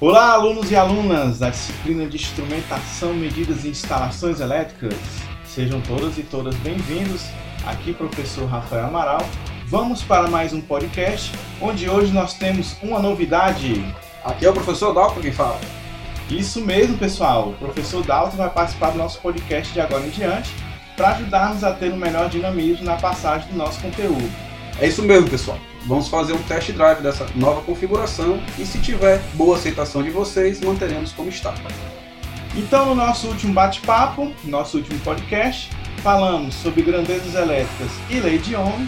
Olá, alunos e alunas da disciplina de Instrumentação, Medidas e Instalações Elétricas. Sejam todas e todas bem-vindos. Aqui, professor Rafael Amaral. Vamos para mais um podcast, onde hoje nós temos uma novidade. Aqui é o professor Dalton quem fala. Isso mesmo, pessoal. O professor Dalton vai participar do nosso podcast de agora em diante para ajudar-nos a ter um melhor dinamismo na passagem do nosso conteúdo. É isso mesmo, pessoal. Vamos fazer um test drive dessa nova configuração e se tiver boa aceitação de vocês, manteremos como está. Então, no nosso último bate-papo, nosso último podcast, falamos sobre grandezas elétricas e lei de Ohm.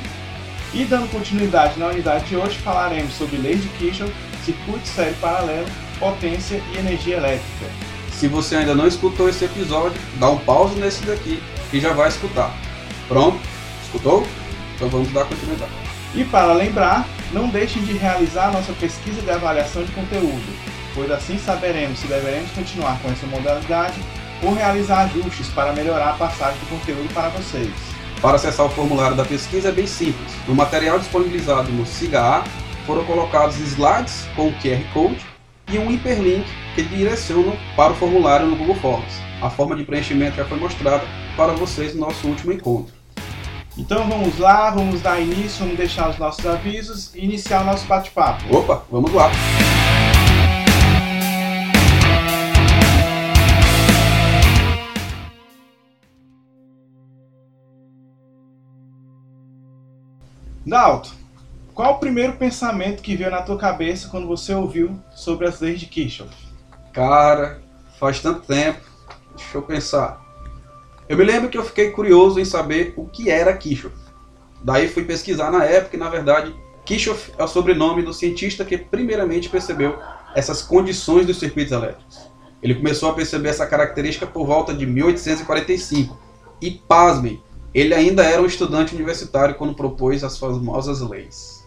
E dando continuidade na unidade de hoje, falaremos sobre lei de Kirchhoff, circuito série paralelo, potência e energia elétrica. Se você ainda não escutou esse episódio, dá um pause nesse daqui e já vai escutar. Pronto? Escutou? Então vamos dar continuidade. E para lembrar, não deixem de realizar nossa pesquisa de avaliação de conteúdo, pois assim saberemos se deveremos continuar com essa modalidade ou realizar ajustes para melhorar a passagem do conteúdo para vocês. Para acessar o formulário da pesquisa é bem simples. No material disponibilizado no SIGA foram colocados slides com QR Code e um hiperlink que direciona para o formulário no Google Forms. A forma de preenchimento já foi mostrada para vocês no nosso último encontro. Então vamos lá, vamos dar início, vamos deixar os nossos avisos e iniciar o nosso bate-papo. Opa, vamos lá! Dalton, qual o primeiro pensamento que veio na tua cabeça quando você ouviu sobre as leis de Kirchhoff? Cara, faz tanto tempo. Deixa eu pensar. Eu me lembro que eu fiquei curioso em saber o que era Kirchhoff. Daí fui pesquisar na época e, na verdade, Kirchhoff é o sobrenome do cientista que primeiramente percebeu essas condições dos circuitos elétricos. Ele começou a perceber essa característica por volta de 1845. E, pasmem, ele ainda era um estudante universitário quando propôs as famosas leis.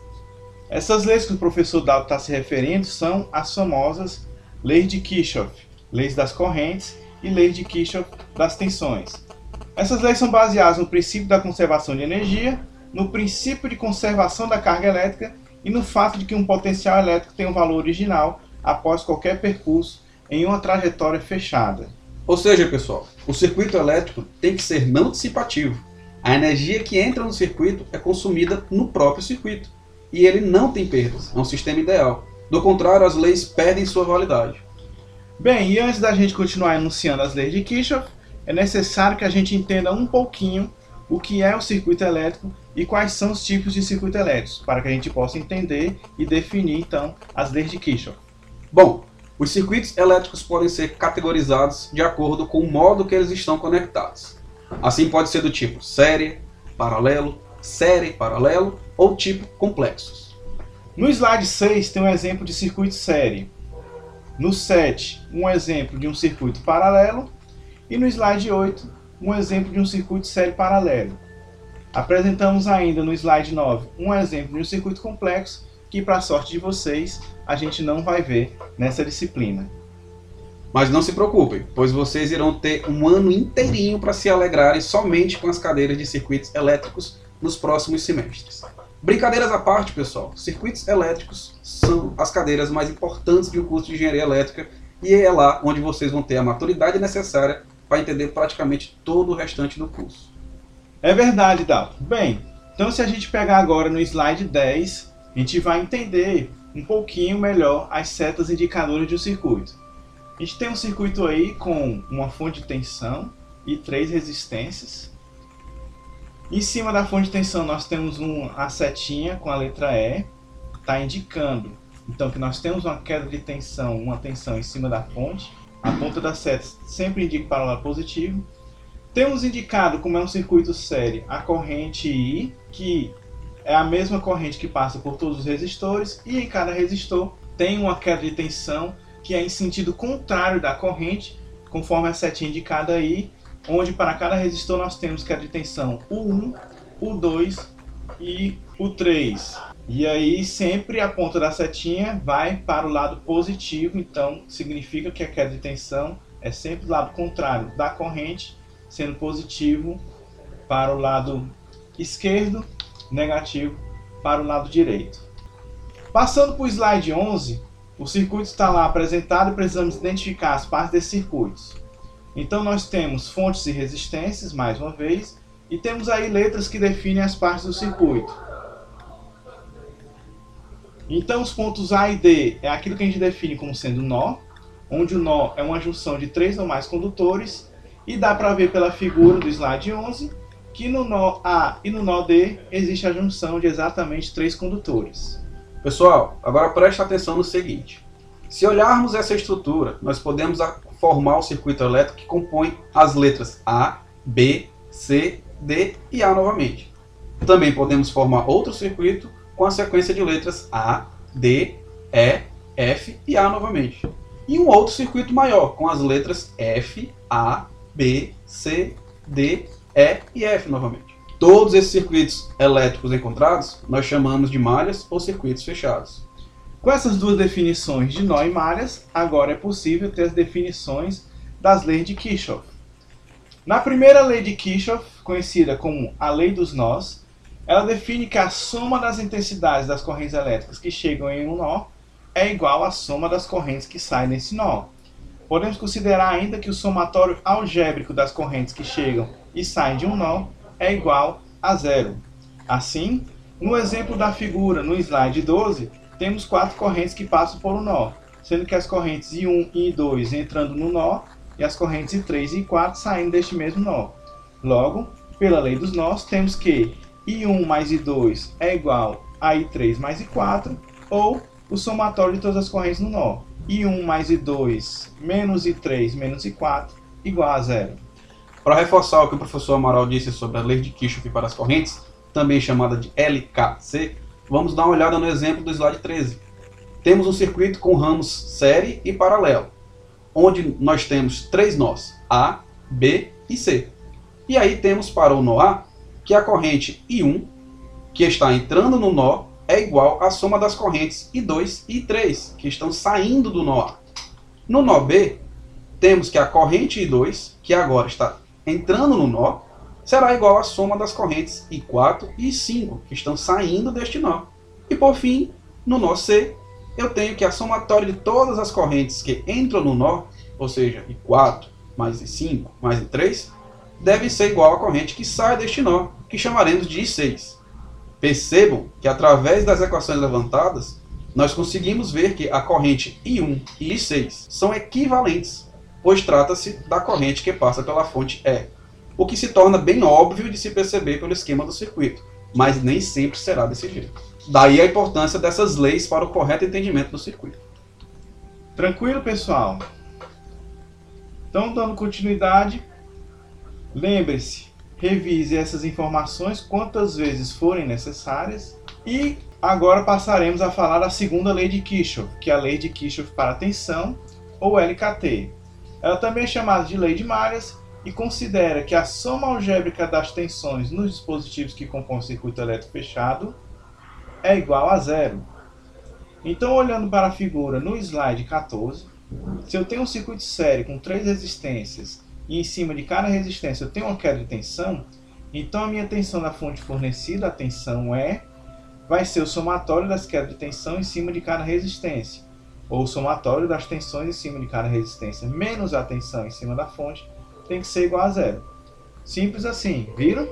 Essas leis que o professor Dalton está se referindo são as famosas leis de Kirchhoff, leis das correntes e leis de Kirchhoff das tensões. Essas leis são baseadas no princípio da conservação de energia, no princípio de conservação da carga elétrica e no fato de que um potencial elétrico tem um valor original após qualquer percurso em uma trajetória fechada. Ou seja, pessoal, o circuito elétrico tem que ser não dissipativo. A energia que entra no circuito é consumida no próprio circuito e ele não tem perdas, é um sistema ideal. Do contrário, as leis perdem sua validade. Bem, e antes da gente continuar enunciando as leis de Kirchhoff, é necessário que a gente entenda um pouquinho o que é o circuito elétrico e quais são os tipos de circuito elétricos, para que a gente possa entender e definir então as leis de Kirchhoff. Bom, os circuitos elétricos podem ser categorizados de acordo com o modo que eles estão conectados. Assim pode ser do tipo série, paralelo, série, paralelo ou tipo complexos. No slide 6 tem um exemplo de circuito série. No 7, um exemplo de um circuito paralelo e no slide 8, um exemplo de um circuito série paralelo. Apresentamos ainda no slide 9 um exemplo de um circuito complexo que, para a sorte de vocês, a gente não vai ver nessa disciplina. Mas não se preocupem, pois vocês irão ter um ano inteirinho para se alegrarem somente com as cadeiras de circuitos elétricos nos próximos semestres. Brincadeiras à parte, pessoal, circuitos elétricos são as cadeiras mais importantes de um curso de engenharia elétrica e é lá onde vocês vão ter a maturidade necessária para entender praticamente todo o restante do curso. É verdade, Dalton. Bem, então se a gente pegar agora no slide 10, a gente vai entender um pouquinho melhor as setas indicadoras de um circuito. A gente tem um circuito aí com uma fonte de tensão e três resistências. Em cima da fonte de tensão nós temos uma setinha com a letra E, está indicando então que nós temos uma queda de tensão, uma tensão em cima da fonte a ponta da seta sempre indica para o lado positivo. Temos indicado, como é um circuito série, a corrente I, que é a mesma corrente que passa por todos os resistores, e em cada resistor tem uma queda de tensão que é em sentido contrário da corrente, conforme a setinha indicada aí, onde para cada resistor nós temos queda de tensão U1, U2 e U3. E aí sempre a ponta da setinha vai para o lado positivo, então significa que a queda de tensão é sempre do lado contrário da corrente, sendo positivo para o lado esquerdo, negativo para o lado direito. Passando para o slide 11, O circuito está lá apresentado e precisamos identificar as partes desses circuitos. Então nós temos fontes e resistências, mais uma vez, e temos aí letras que definem as partes do circuito. Então os pontos A e D é aquilo que a gente define como sendo nó, onde o nó é uma junção de três ou mais condutores, e dá para ver pela figura do slide 11 que no nó A e no nó D existe a junção de exatamente três condutores. Pessoal, agora preste atenção no seguinte. Se olharmos essa estrutura, nós podemos formar o circuito elétrico que compõe as letras A, B, C, D e A novamente. Também podemos formar outro circuito com a sequência de letras A, D, E, F e A novamente. E um outro circuito maior com as letras F, A, B, C, D, E e F novamente. Todos esses circuitos elétricos encontrados nós chamamos de malhas ou circuitos fechados. Com essas duas definições de nó e malhas, agora é possível ter as definições das leis de Kirchhoff. Na primeira lei de Kirchhoff, conhecida como a lei dos nós, ela define que a soma das intensidades das correntes elétricas que chegam em um nó é igual à soma das correntes que saem nesse nó. Podemos considerar ainda que o somatório algébrico das correntes que chegam e saem de um nó é igual a zero. Assim, no exemplo da figura no slide 12, temos quatro correntes que passam por um nó, sendo que as correntes I1 e I2 entrando no nó e as correntes I3 e I4 saindo deste mesmo nó. Logo, pela lei dos nós, temos que I1 mais I2 é igual a I3 mais I4, ou o somatório de todas as correntes no nó. I1 mais I2 menos I3 menos I4 igual a zero. Para reforçar o que o professor Amaral disse sobre a lei de Kirchhoff para as correntes, também chamada de LKC, Vamos dar uma olhada no exemplo do slide 13. Temos um circuito com ramos série e paralelo, onde nós temos três nós, A, B e C. E aí temos para o nó A que a corrente I1, que está entrando no nó, é igual à soma das correntes I2 e I3, que estão saindo do nó. No nó B, temos que a corrente I2, que agora está entrando no nó, será igual à soma das correntes I4 e I5, que estão saindo deste nó. E por fim, no nó C, eu tenho que a somatória de todas as correntes que entram no nó, ou seja, I4 mais I5 mais I3, deve ser igual à corrente que sai deste nó, que chamaremos de I6. Percebam que através das equações levantadas, nós conseguimos ver que a corrente I1 e I6 são equivalentes, pois trata-se da corrente que passa pela fonte E o que se torna bem óbvio de se perceber pelo esquema do circuito, mas nem sempre será desse jeito. Daí a importância dessas leis para o correto entendimento do circuito. Tranquilo, pessoal? Então, dando continuidade, lembre-se, revise essas informações quantas vezes forem necessárias e agora passaremos a falar da segunda lei de Kirchhoff, que é a lei de Kirchhoff para tensão, ou LKT. Ela também é chamada de lei de malhas e considera que a soma algébrica das tensões nos dispositivos que compõem o circuito elétrico fechado é igual a zero. Então, olhando para a figura no slide 14, se eu tenho um circuito sério com três resistências e em cima de cada resistência eu tenho uma queda de tensão, então a minha tensão da fonte fornecida, a tensão E, vai ser o somatório das quedas de tensão em cima de cada resistência, ou o somatório das tensões em cima de cada resistência menos a tensão em cima da fonte, tem que ser igual a zero. Simples assim, viram?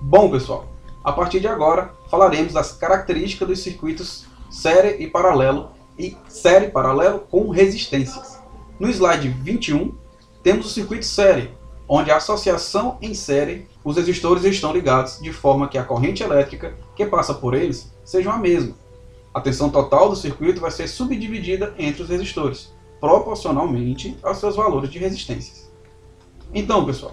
Bom, pessoal, a partir de agora falaremos das características dos circuitos série e paralelo e série paralelo com resistências. No slide 21, temos o circuito série, onde a associação em série, os resistores estão ligados de forma que a corrente elétrica que passa por eles seja a mesma. A tensão total do circuito vai ser subdividida entre os resistores, proporcionalmente aos seus valores de resistências. Então, pessoal,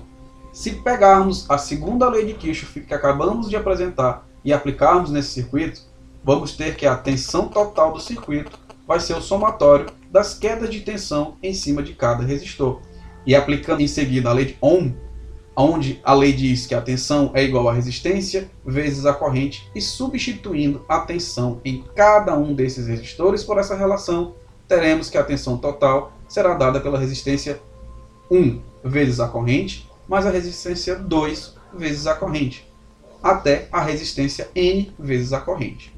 se pegarmos a segunda lei de Kirchhoff que acabamos de apresentar e aplicarmos nesse circuito, vamos ter que a tensão total do circuito vai ser o somatório das quedas de tensão em cima de cada resistor. E aplicando em seguida a lei de Ohm, onde a lei diz que a tensão é igual à resistência vezes a corrente, e substituindo a tensão em cada um desses resistores por essa relação, teremos que a tensão total será dada pela resistência 1 vezes a corrente, mais a resistência 2 vezes a corrente, até a resistência N vezes a corrente.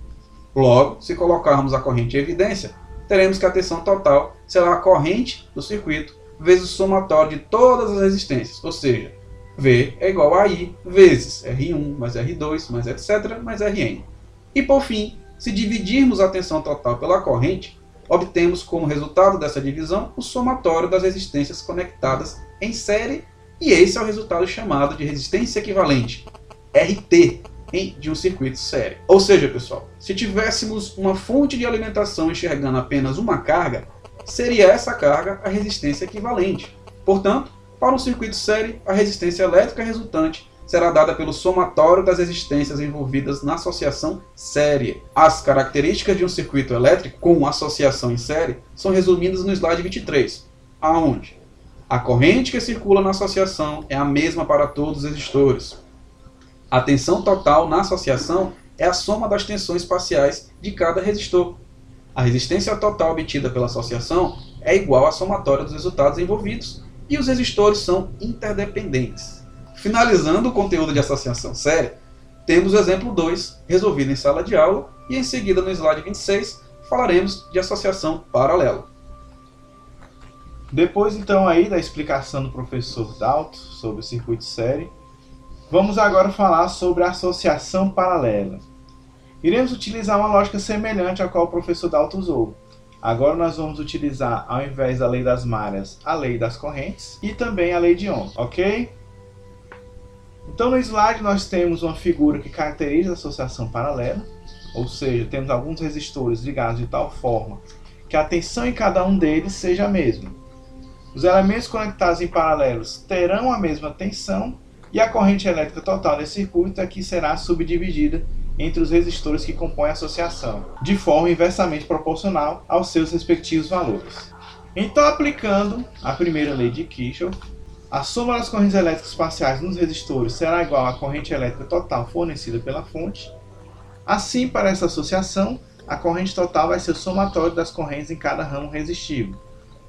Logo, se colocarmos a corrente em evidência, teremos que a tensão total será a corrente do circuito vezes o somatório de todas as resistências, ou seja, V é igual a I vezes R1 mais R2 mais etc mais Rn. E por fim, se dividirmos a tensão total pela corrente, obtemos como resultado dessa divisão o somatório das resistências conectadas em série, e esse é o resultado chamado de resistência equivalente, RT, de um circuito série. Ou seja, pessoal, se tivéssemos uma fonte de alimentação enxergando apenas uma carga, seria essa carga a resistência equivalente. Portanto, para um circuito série, a resistência elétrica resultante será dada pelo somatório das resistências envolvidas na associação série. As características de um circuito elétrico com associação em série são resumidas no slide 23, aonde a corrente que circula na associação é a mesma para todos os resistores. A tensão total na associação é a soma das tensões parciais de cada resistor. A resistência total obtida pela associação é igual à somatória dos resultados envolvidos, e os resistores são interdependentes. Finalizando o conteúdo de associação séria, temos o exemplo 2, resolvido em sala de aula, e em seguida no slide 26 falaremos de associação paralela. Depois então aí da explicação do professor Dalto sobre o circuito série, vamos agora falar sobre a associação paralela. Iremos utilizar uma lógica semelhante à qual o professor Dalto usou, Agora nós vamos utilizar, ao invés da lei das malhas, a lei das correntes e também a lei de Ohm, ok? Então no slide nós temos uma figura que caracteriza a associação paralela, ou seja, temos alguns resistores ligados de tal forma que a tensão em cada um deles seja a mesma. Os elementos conectados em paralelos terão a mesma tensão e a corrente elétrica total desse circuito aqui será subdividida entre os resistores que compõem a associação, de forma inversamente proporcional aos seus respectivos valores. Então, aplicando a primeira lei de Kirchhoff, a soma das correntes elétricas parciais nos resistores será igual à corrente elétrica total fornecida pela fonte. Assim, para essa associação, a corrente total vai ser o somatório das correntes em cada ramo resistivo.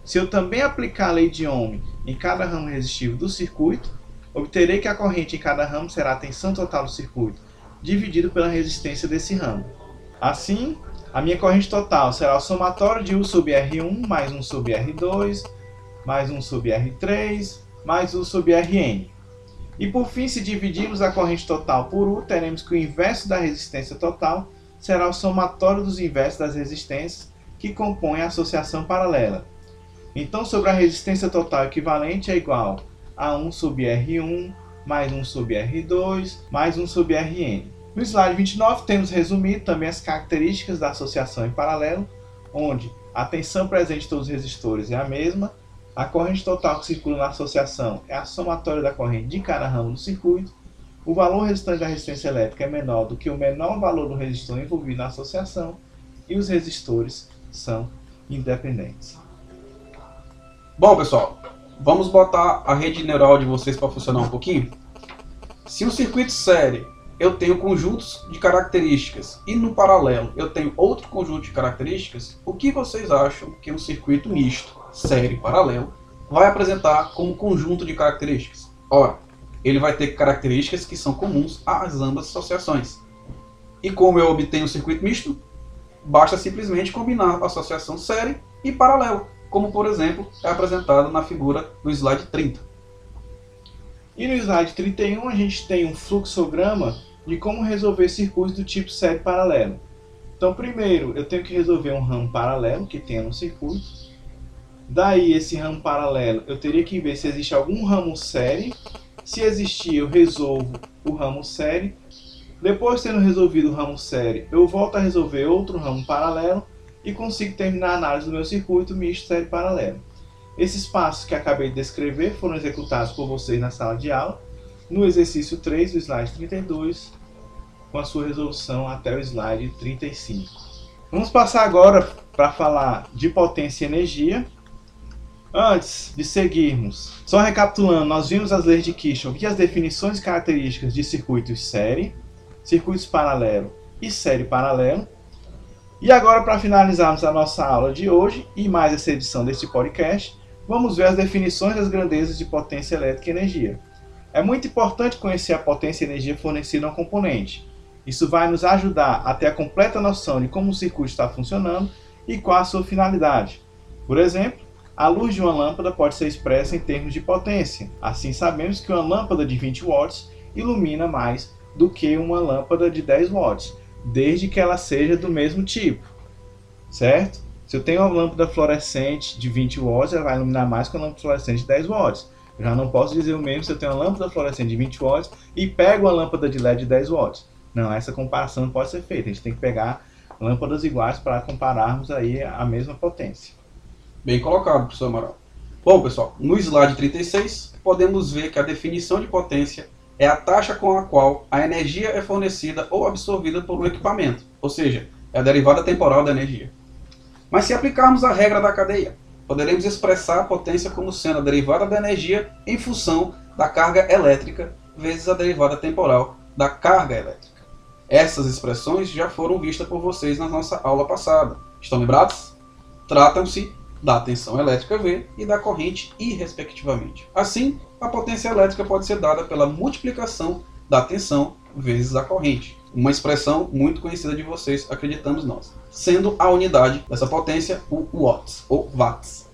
Se eu também aplicar a lei de Ohm em cada ramo resistivo do circuito, obterei que a corrente em cada ramo será a tensão total do circuito dividido pela resistência desse ramo. Assim, a minha corrente total será o somatório de U sub R1 mais 1 sub R2, mais 1 sub R3, mais U sub Rn. E por fim, se dividirmos a corrente total por U, teremos que o inverso da resistência total será o somatório dos inversos das resistências que compõem a associação paralela. Então, sobre a resistência total equivalente é igual a 1 sub R1 mais 1 sub R2, mais 1 sub Rn. No slide 29 temos resumido também as características da associação em paralelo, onde a tensão presente em todos os resistores é a mesma, a corrente total que circula na associação é a somatória da corrente de cada ramo do circuito, o valor restante da resistência elétrica é menor do que o menor valor do resistor envolvido na associação e os resistores são independentes. Bom, pessoal, Vamos botar a rede neural de vocês para funcionar um pouquinho? Se o circuito série eu tenho conjuntos de características e no paralelo eu tenho outro conjunto de características, o que vocês acham que um circuito misto, série paralelo, vai apresentar como conjunto de características? Ora, ele vai ter características que são comuns às ambas associações. E como eu obtenho um circuito misto, basta simplesmente combinar a associação série e paralelo como por exemplo é apresentado na figura do slide 30. E no slide 31 a gente tem um fluxograma de como resolver circuitos do tipo série paralelo. Então primeiro eu tenho que resolver um ramo paralelo que tenha no circuito. Daí esse ramo paralelo eu teria que ver se existe algum ramo série. Se existir eu resolvo o ramo série. Depois tendo resolvido o ramo série eu volto a resolver outro ramo paralelo e consigo terminar a análise do meu circuito misto série paralelo. Esses passos que acabei de descrever foram executados por vocês na sala de aula, no exercício 3 do slide 32, com a sua resolução até o slide 35. Vamos passar agora para falar de potência e energia. Antes de seguirmos, só recapitulando, nós vimos as leis de Kirchhoff e as definições características de circuitos série, circuitos paralelo e série paralelo. E agora, para finalizarmos a nossa aula de hoje e mais essa edição deste podcast, vamos ver as definições das grandezas de potência elétrica e energia. É muito importante conhecer a potência e energia fornecida a um componente. Isso vai nos ajudar a ter a completa noção de como o circuito está funcionando e qual a sua finalidade. Por exemplo, a luz de uma lâmpada pode ser expressa em termos de potência. Assim, sabemos que uma lâmpada de 20 watts ilumina mais do que uma lâmpada de 10 watts, desde que ela seja do mesmo tipo, certo? Se eu tenho uma lâmpada fluorescente de 20 watts, ela vai iluminar mais que uma lâmpada fluorescente de 10 watts. Eu já não posso dizer o mesmo se eu tenho uma lâmpada fluorescente de 20 watts e pego uma lâmpada de LED de 10 watts. Não, essa comparação não pode ser feita. A gente tem que pegar lâmpadas iguais para compararmos aí a mesma potência. Bem colocado, professor Amaral. Bom, pessoal, no slide 36, podemos ver que a definição de potência é a taxa com a qual a energia é fornecida ou absorvida por um equipamento, ou seja, é a derivada temporal da energia. Mas se aplicarmos a regra da cadeia, poderemos expressar a potência como sendo a derivada da energia em função da carga elétrica vezes a derivada temporal da carga elétrica. Essas expressões já foram vistas por vocês na nossa aula passada. Estão lembrados? Tratam-se da tensão elétrica V e da corrente I, respectivamente. Assim, a potência elétrica pode ser dada pela multiplicação da tensão vezes a corrente. Uma expressão muito conhecida de vocês, acreditamos nós. Sendo a unidade dessa potência o watts, ou watts.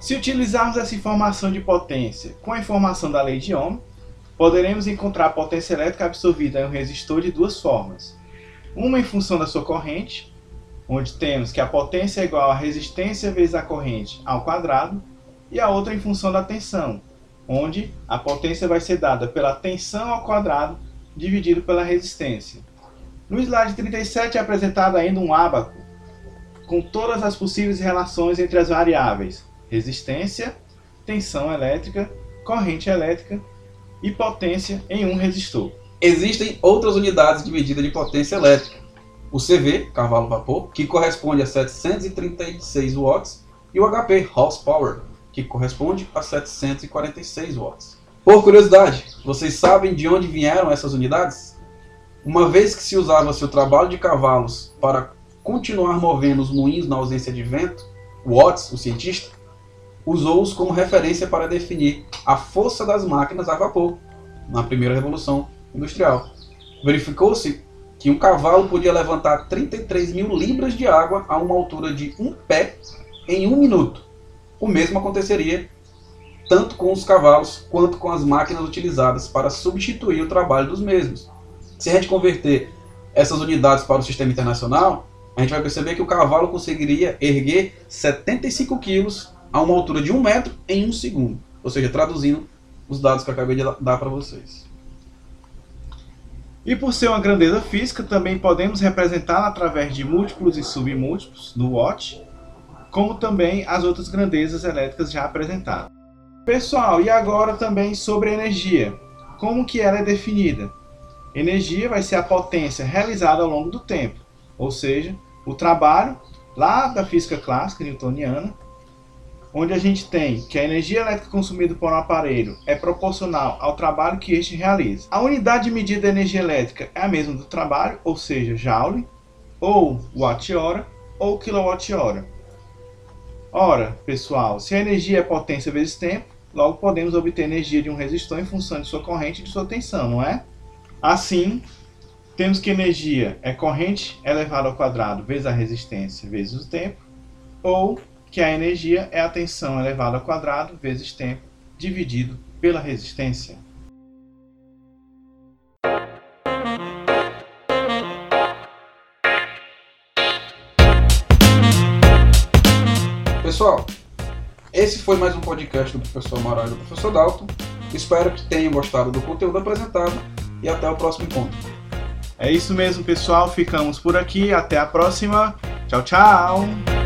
Se utilizarmos essa informação de potência com a informação da lei de Ohm, poderemos encontrar a potência elétrica absorvida em um resistor de duas formas. Uma em função da sua corrente, onde temos que a potência é igual a resistência vezes a corrente ao quadrado, e a outra em função da tensão, onde a potência vai ser dada pela tensão ao quadrado dividido pela resistência. No slide 37 é apresentado ainda um ábaco com todas as possíveis relações entre as variáveis resistência, tensão elétrica, corrente elétrica e potência em um resistor. Existem outras unidades de medida de potência elétrica, o CV, cavalo-vapor, que corresponde a 736 watts, e o HP, horsepower, que corresponde a 746 watts. Por curiosidade, vocês sabem de onde vieram essas unidades? Uma vez que se usava-se o trabalho de cavalos para continuar movendo os moinhos na ausência de vento, Watts, o cientista, usou-os como referência para definir a força das máquinas a vapor na primeira revolução industrial. Verificou-se que um cavalo podia levantar 33 mil libras de água a uma altura de um pé em um minuto. O mesmo aconteceria tanto com os cavalos quanto com as máquinas utilizadas para substituir o trabalho dos mesmos. Se a gente converter essas unidades para o sistema internacional, a gente vai perceber que o cavalo conseguiria erguer 75 quilos a uma altura de um metro em um segundo. Ou seja, traduzindo os dados que eu acabei de dar para vocês. E por ser uma grandeza física, também podemos representá-la através de múltiplos e submúltiplos do Watt, como também as outras grandezas elétricas já apresentadas. Pessoal, e agora também sobre energia. Como que ela é definida? Energia vai ser a potência realizada ao longo do tempo, ou seja, o trabalho lá da física clássica newtoniana onde a gente tem que a energia elétrica consumida por um aparelho é proporcional ao trabalho que este realiza. A unidade de medida da energia elétrica é a mesma do trabalho, ou seja, joule, ou watt-hora, ou quilowatt-hora. Ora, pessoal, se a energia é potência vezes tempo, logo podemos obter energia de um resistor em função de sua corrente e de sua tensão, não é? Assim, temos que energia é corrente elevada ao quadrado vezes a resistência vezes o tempo, ou que a energia é a tensão elevada ao quadrado vezes tempo dividido pela resistência. Pessoal, esse foi mais um podcast do professor Amaral e do professor Dalton. Espero que tenham gostado do conteúdo apresentado e até o próximo encontro. É isso mesmo, pessoal. Ficamos por aqui. Até a próxima. Tchau, tchau.